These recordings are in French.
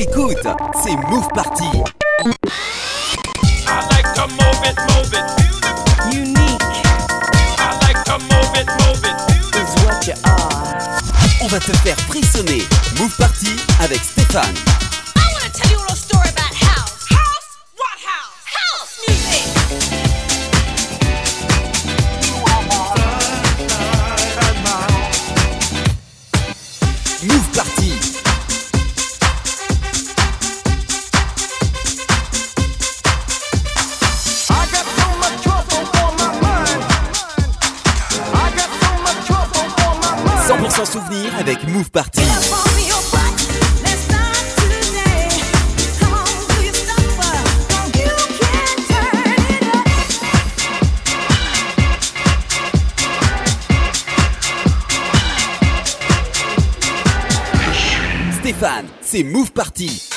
Écoute, c'est Move Party. I like On va te faire frissonner. Move Party avec Stéphane. avec Move Party. Stéphane, c'est Move Party.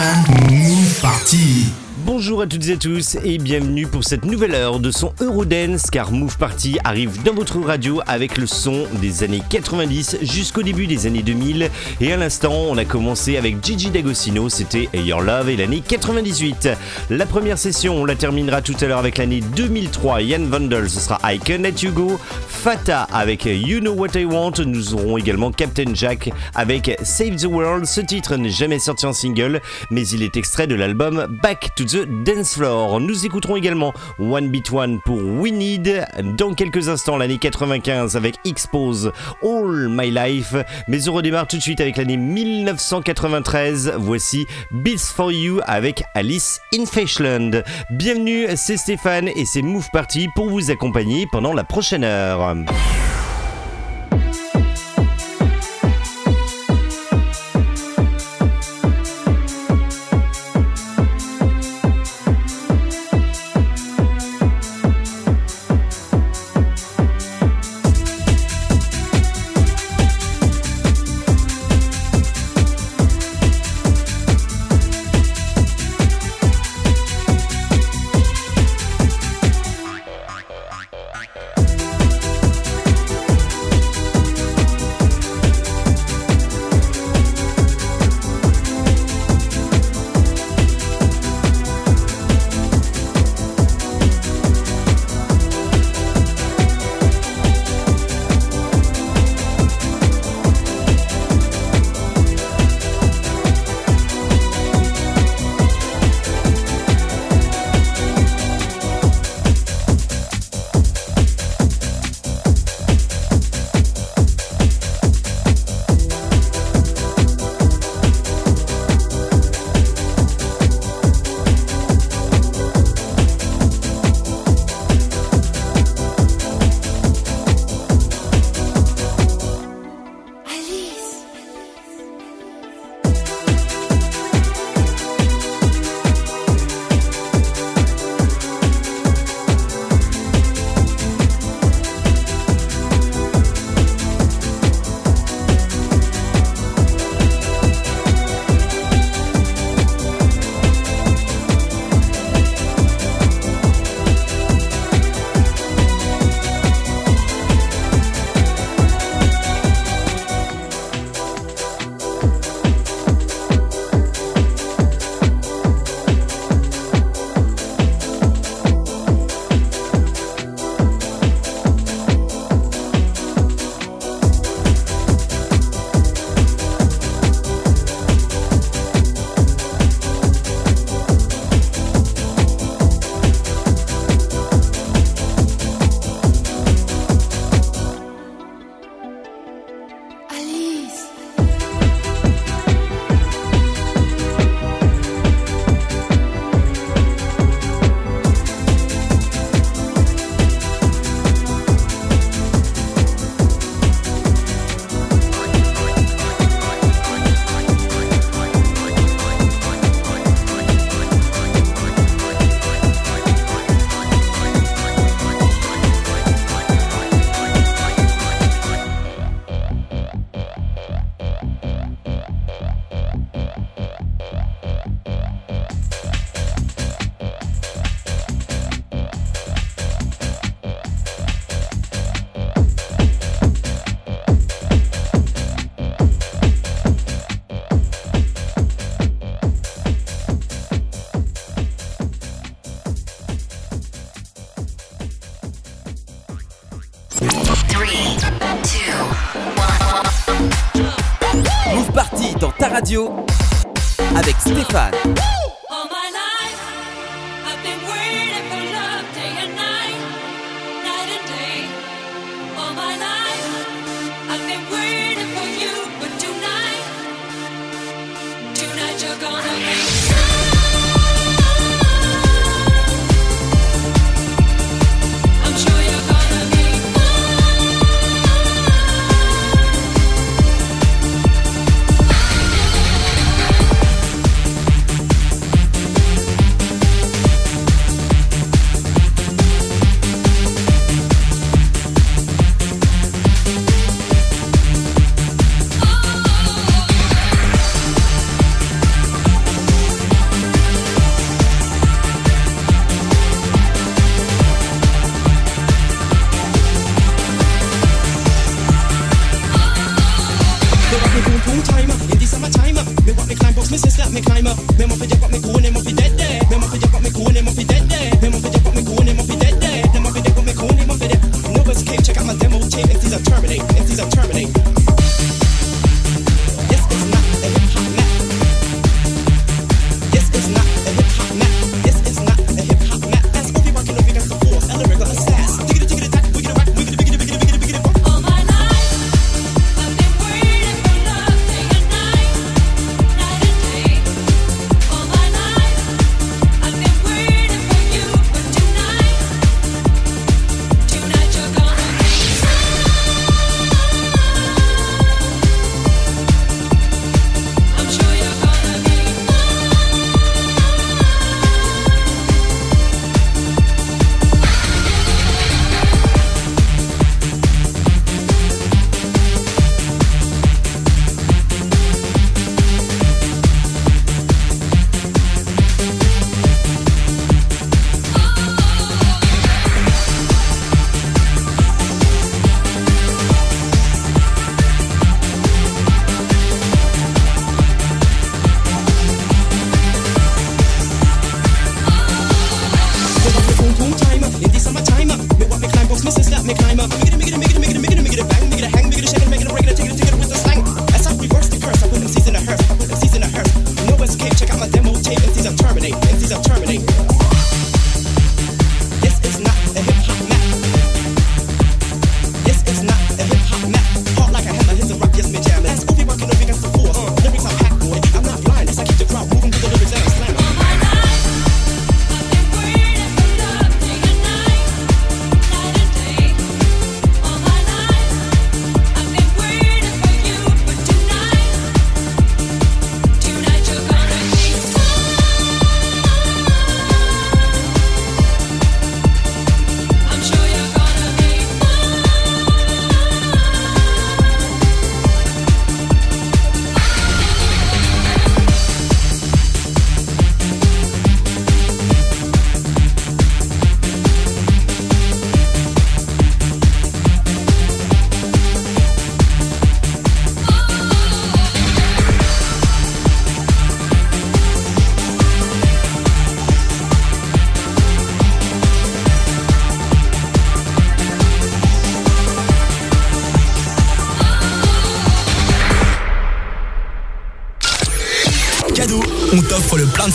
Move Party. Bonjour à toutes et à tous et bienvenue pour cette nouvelle heure de son Eurodance car Move Party arrive dans votre radio avec le son des années 90 jusqu'au début des années 2000 et à l'instant on a commencé avec Gigi D'Agostino, c'était Your Love et l'année 98. La première session on la terminera tout à l'heure avec l'année 2003, Yann Vandel ce sera I Can Let You Go, Fata avec You Know What I Want, nous aurons également Captain Jack avec Save the World, ce titre n'est jamais sorti en single mais il est extrait de l'album Back to the Dance Floor. Nous écouterons également One Beat One pour We Need dans quelques instants l'année 95 avec Expose All My Life. Mais on redémarre tout de suite avec l'année 1993. Voici Beats for You avec Alice in Fashland. Bienvenue, c'est Stéphane et c'est Move Party pour vous accompagner pendant la prochaine heure. Move radio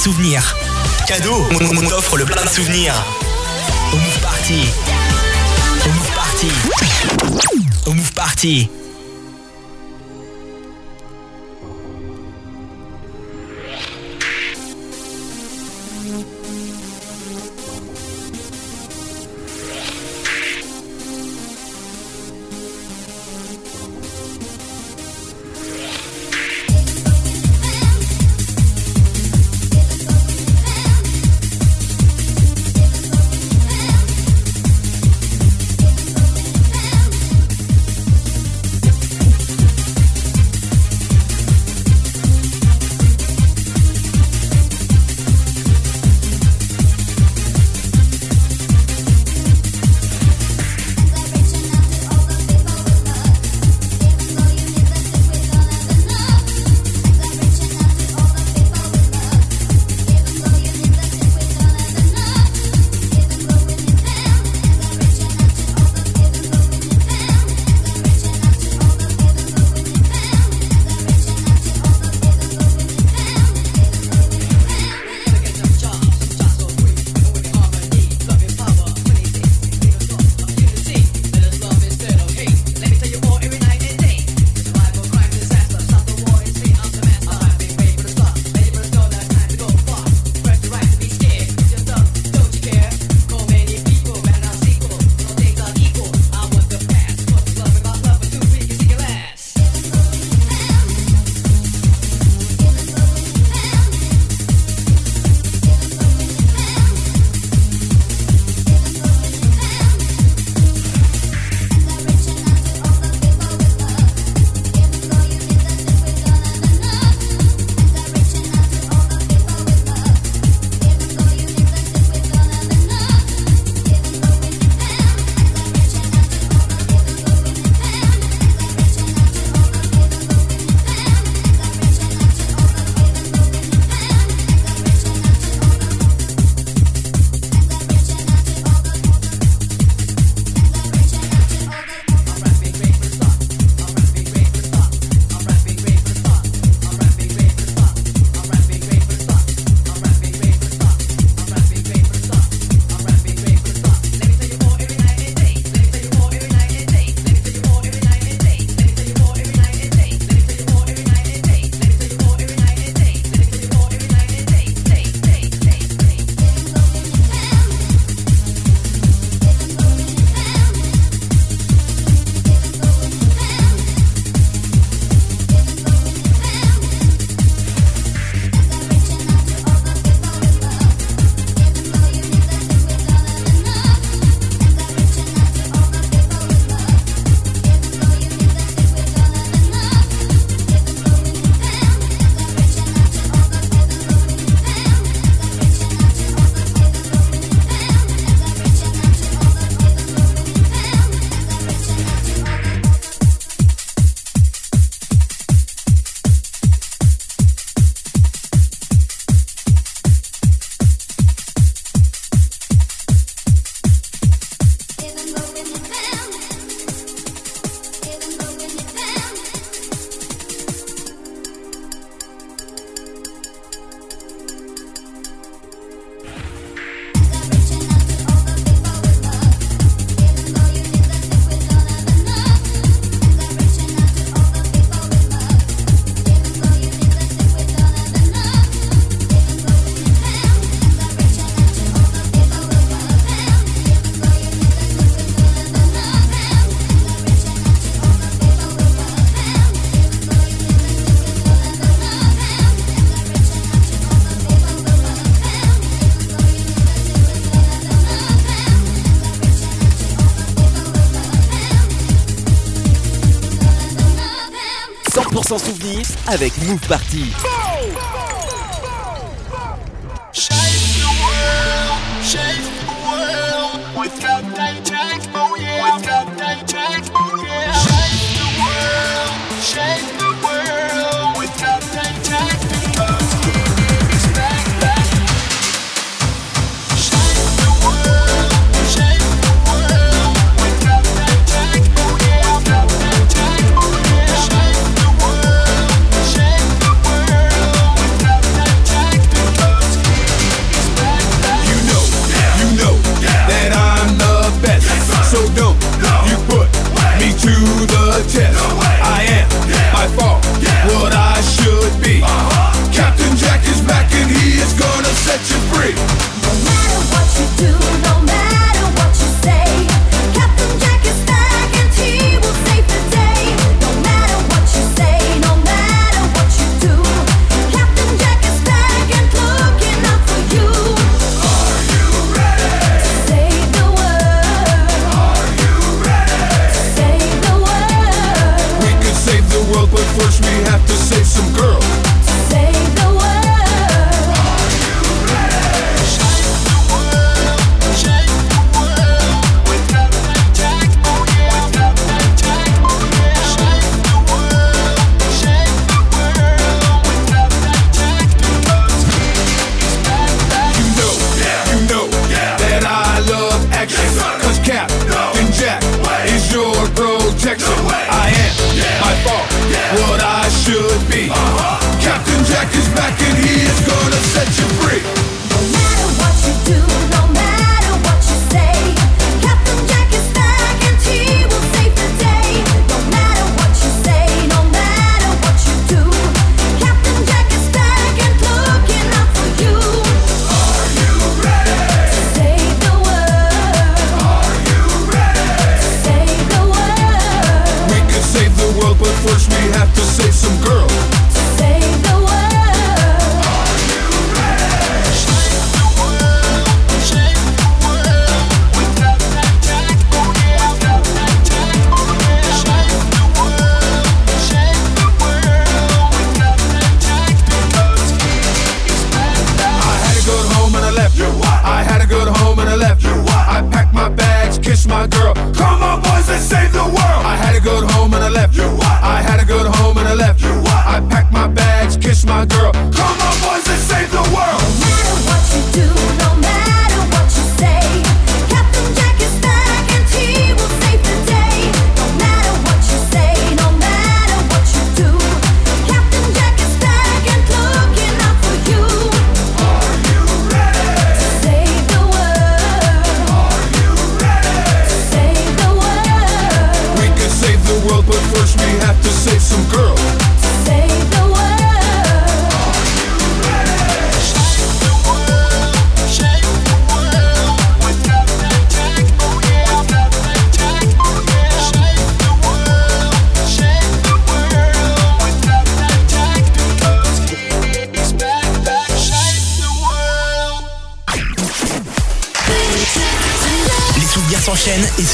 souvenirs. Cadeau, on, on t'offre le plein de souvenirs. Au Move Party. Au Move Party. Au Move Party. avec Move Party.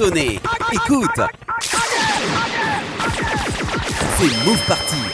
Écoute. C'est Move Party.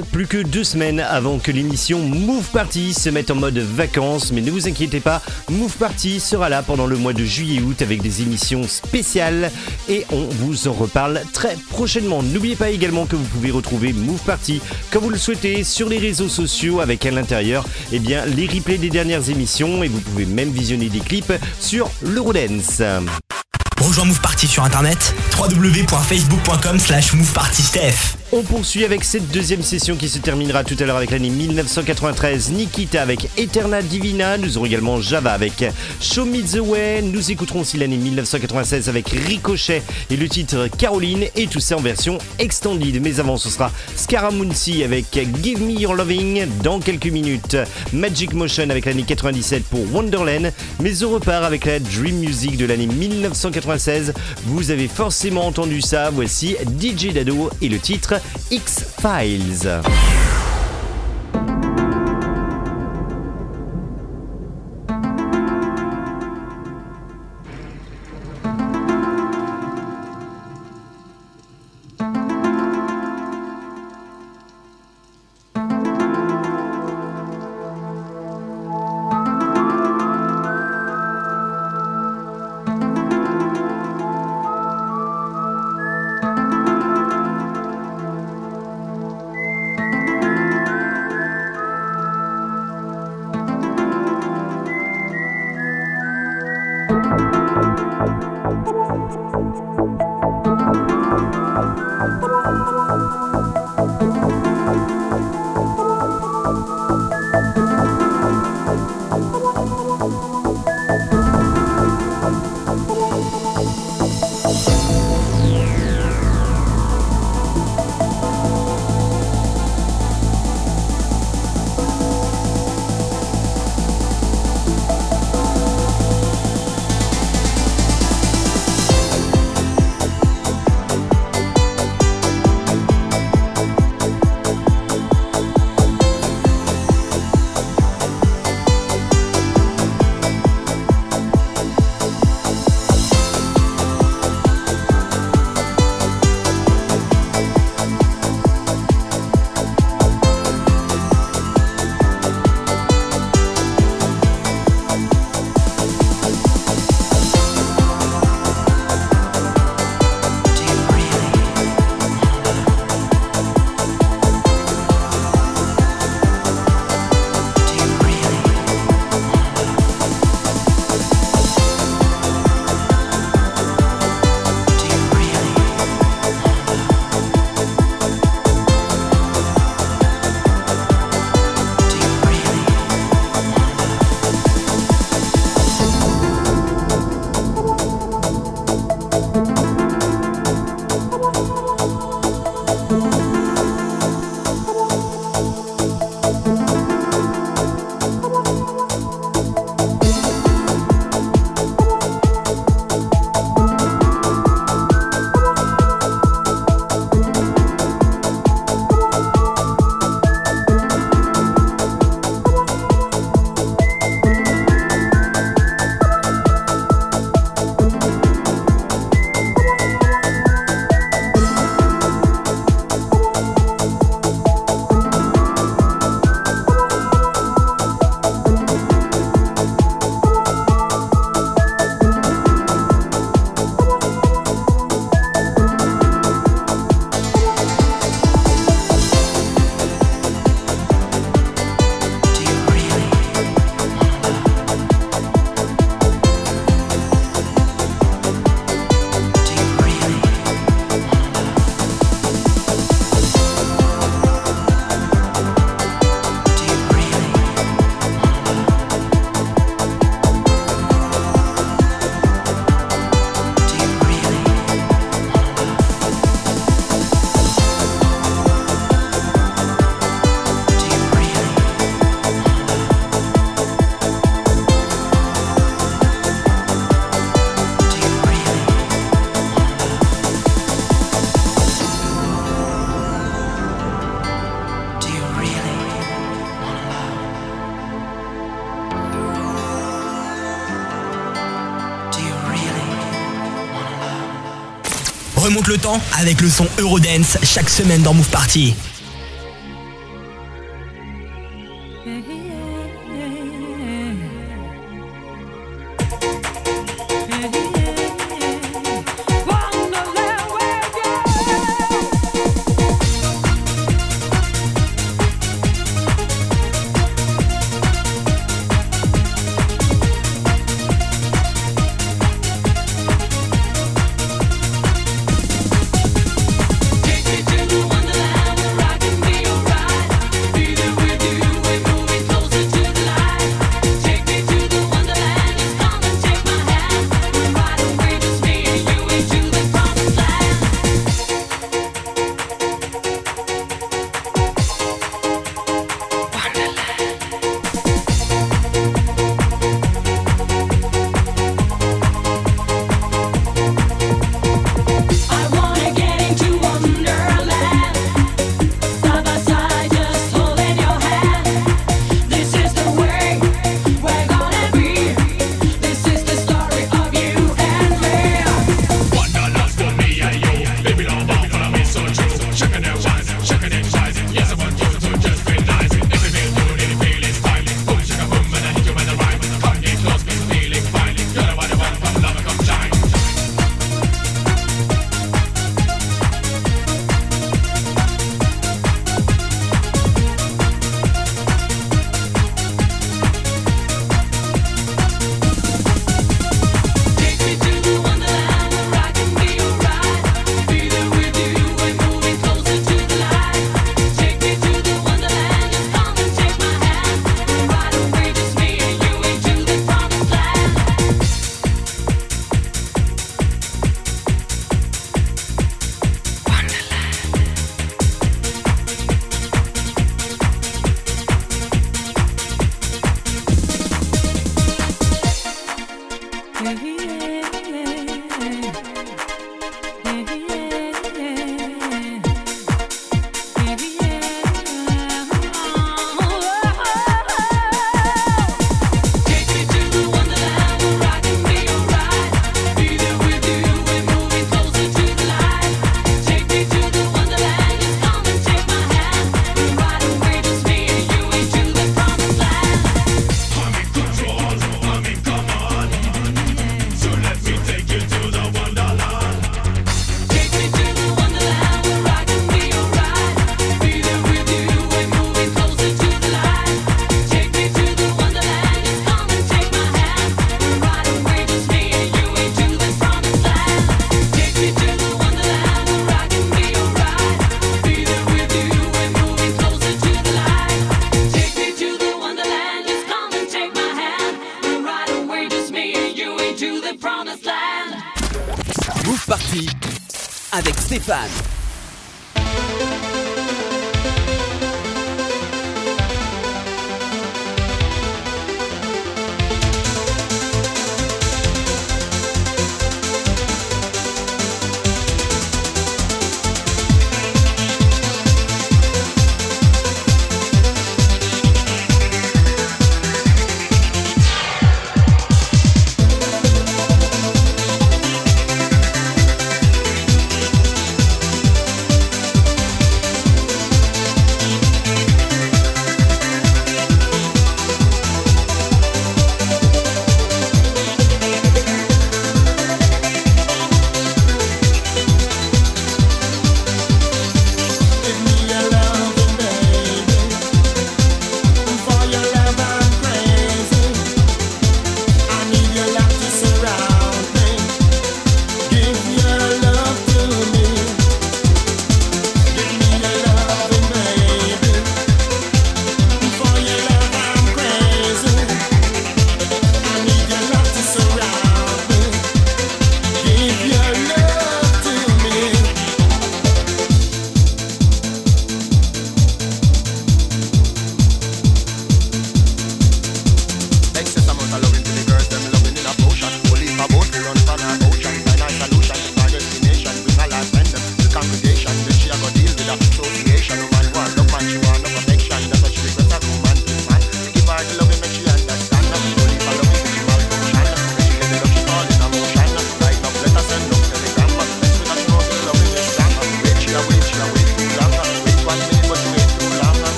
Plus que deux semaines avant que l'émission Move Party se mette en mode vacances, mais ne vous inquiétez pas, Move Party sera là pendant le mois de juillet-août avec des émissions spéciales et on vous en reparle très prochainement. N'oubliez pas également que vous pouvez retrouver Move Party comme vous le souhaitez sur les réseaux sociaux avec à l'intérieur eh bien, les replays des dernières émissions et vous pouvez même visionner des clips sur l'Eurodance. Rejoins Move Party sur internet www.facebook.com slash. On poursuit avec cette deuxième session qui se terminera tout à l'heure avec l'année 1993. Nikita avec Eterna Divina. Nous aurons également Java avec Show Me the Way. Nous écouterons aussi l'année 1996 avec Ricochet et le titre Caroline. Et tout ça en version extended. Mais avant, ce sera Scaramucci avec Give Me Your Loving. Dans quelques minutes, Magic Motion avec l'année 97 pour Wonderland. Mais on repart avec la Dream Music de l'année 1996. Vous avez forcément entendu ça. Voici DJ Dado et le titre X-Files. temps avec le son Eurodance chaque semaine dans Move Party.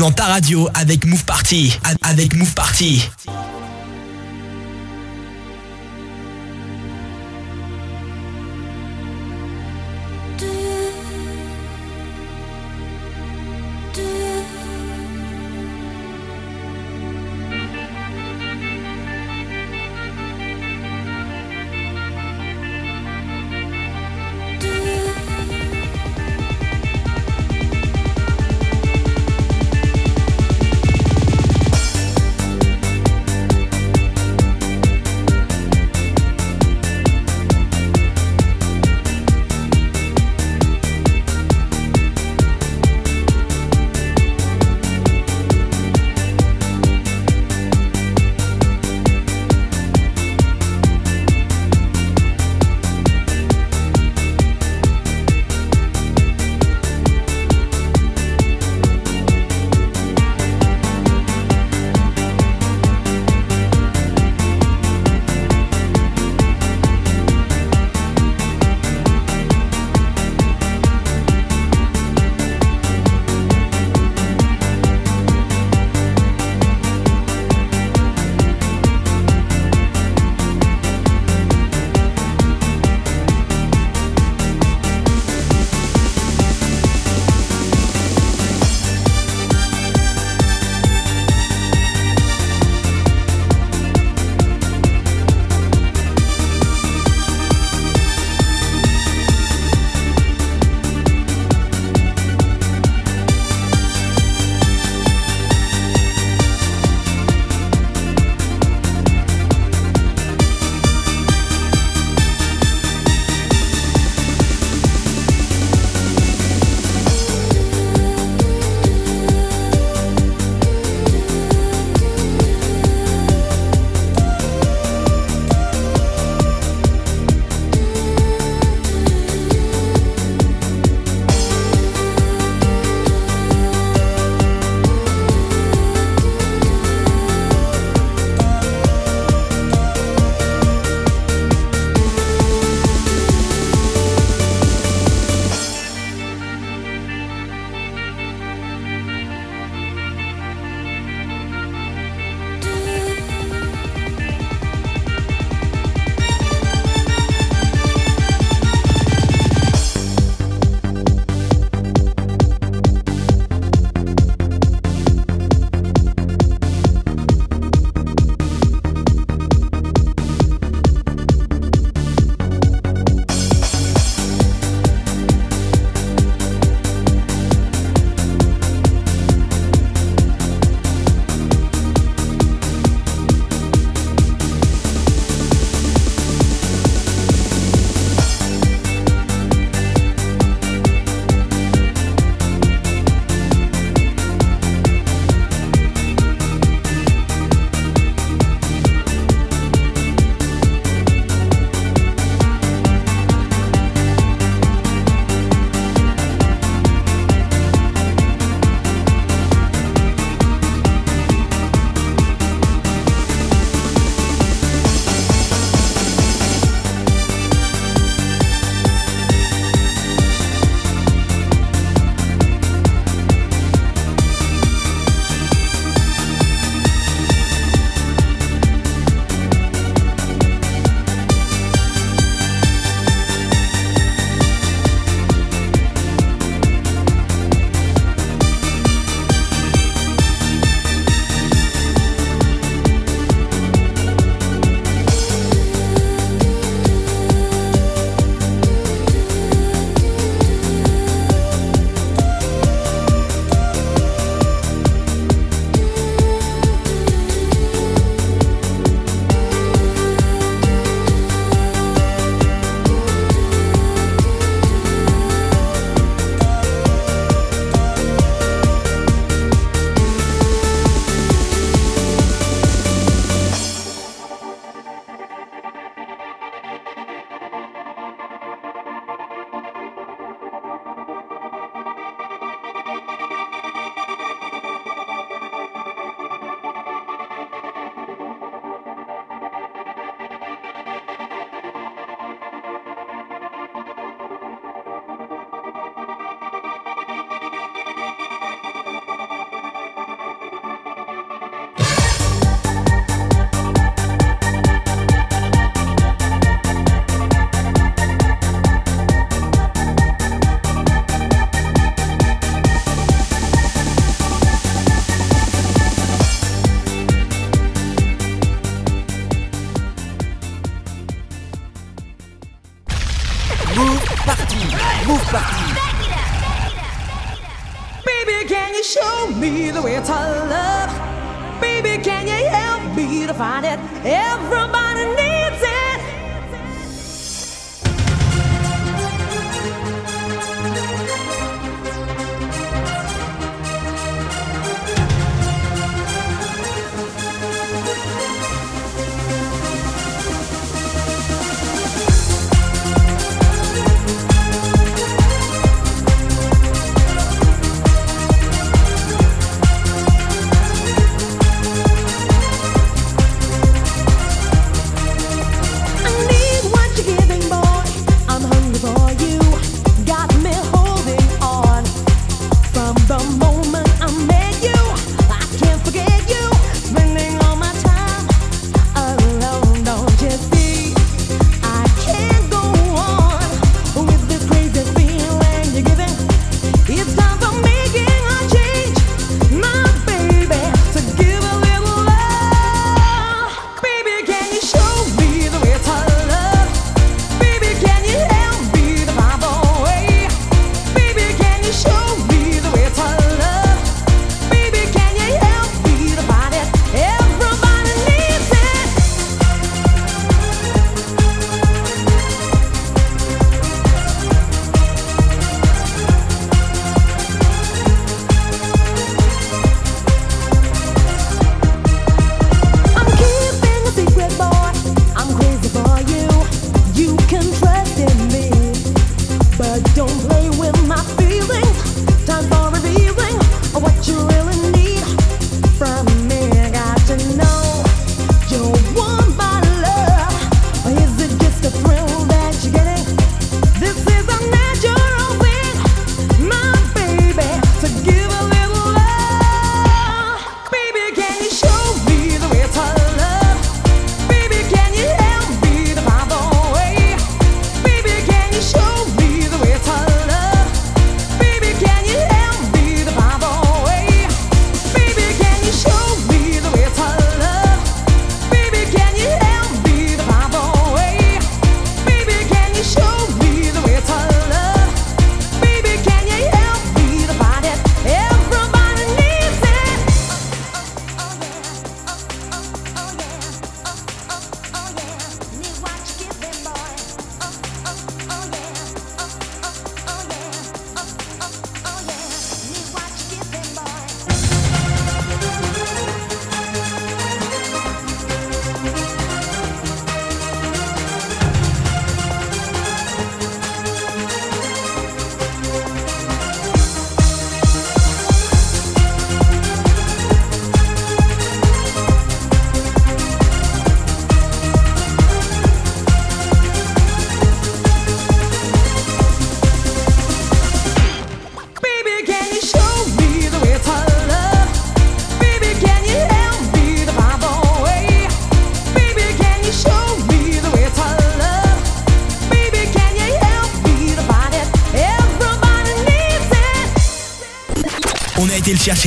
Dans ta radio avec Move Party. Avec Move Party.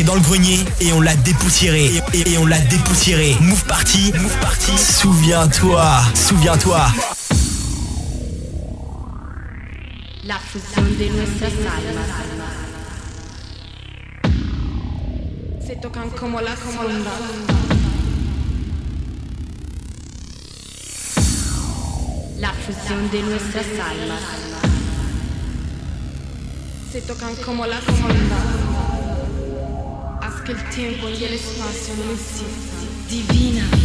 dans le grenier et on l'a dépoussiéré. Et, on l'a dépoussiéré. Move party, move party. Souviens-toi, souviens-toi. La fusión de nuestras almas se tocan como la como la La fusión de nuestras almas se tocan como la como la che il tempo gliele spazio non esista. Divina.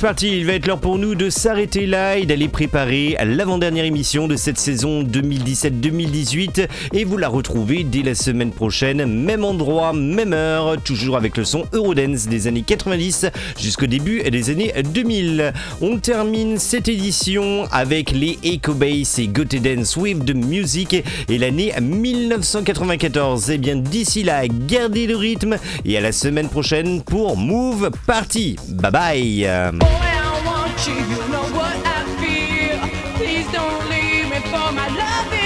Groove Party, il va être l'heure pour nous de s'arrêter là et d'aller préparer l'avant-dernière émission de cette saison 2017-2018. Et vous la retrouvez dès la semaine prochaine, même endroit, même heure, toujours avec le son Eurodance des années 90 jusqu'au début des années 2000. On termine cette édition avec les Echo Bass et Goté Dance with the Music et l'année 1994. Et eh bien d'ici là, gardez le rythme et à la semaine prochaine pour Move Party. Bye bye. you, know what I feel. Please don't leave me for my love.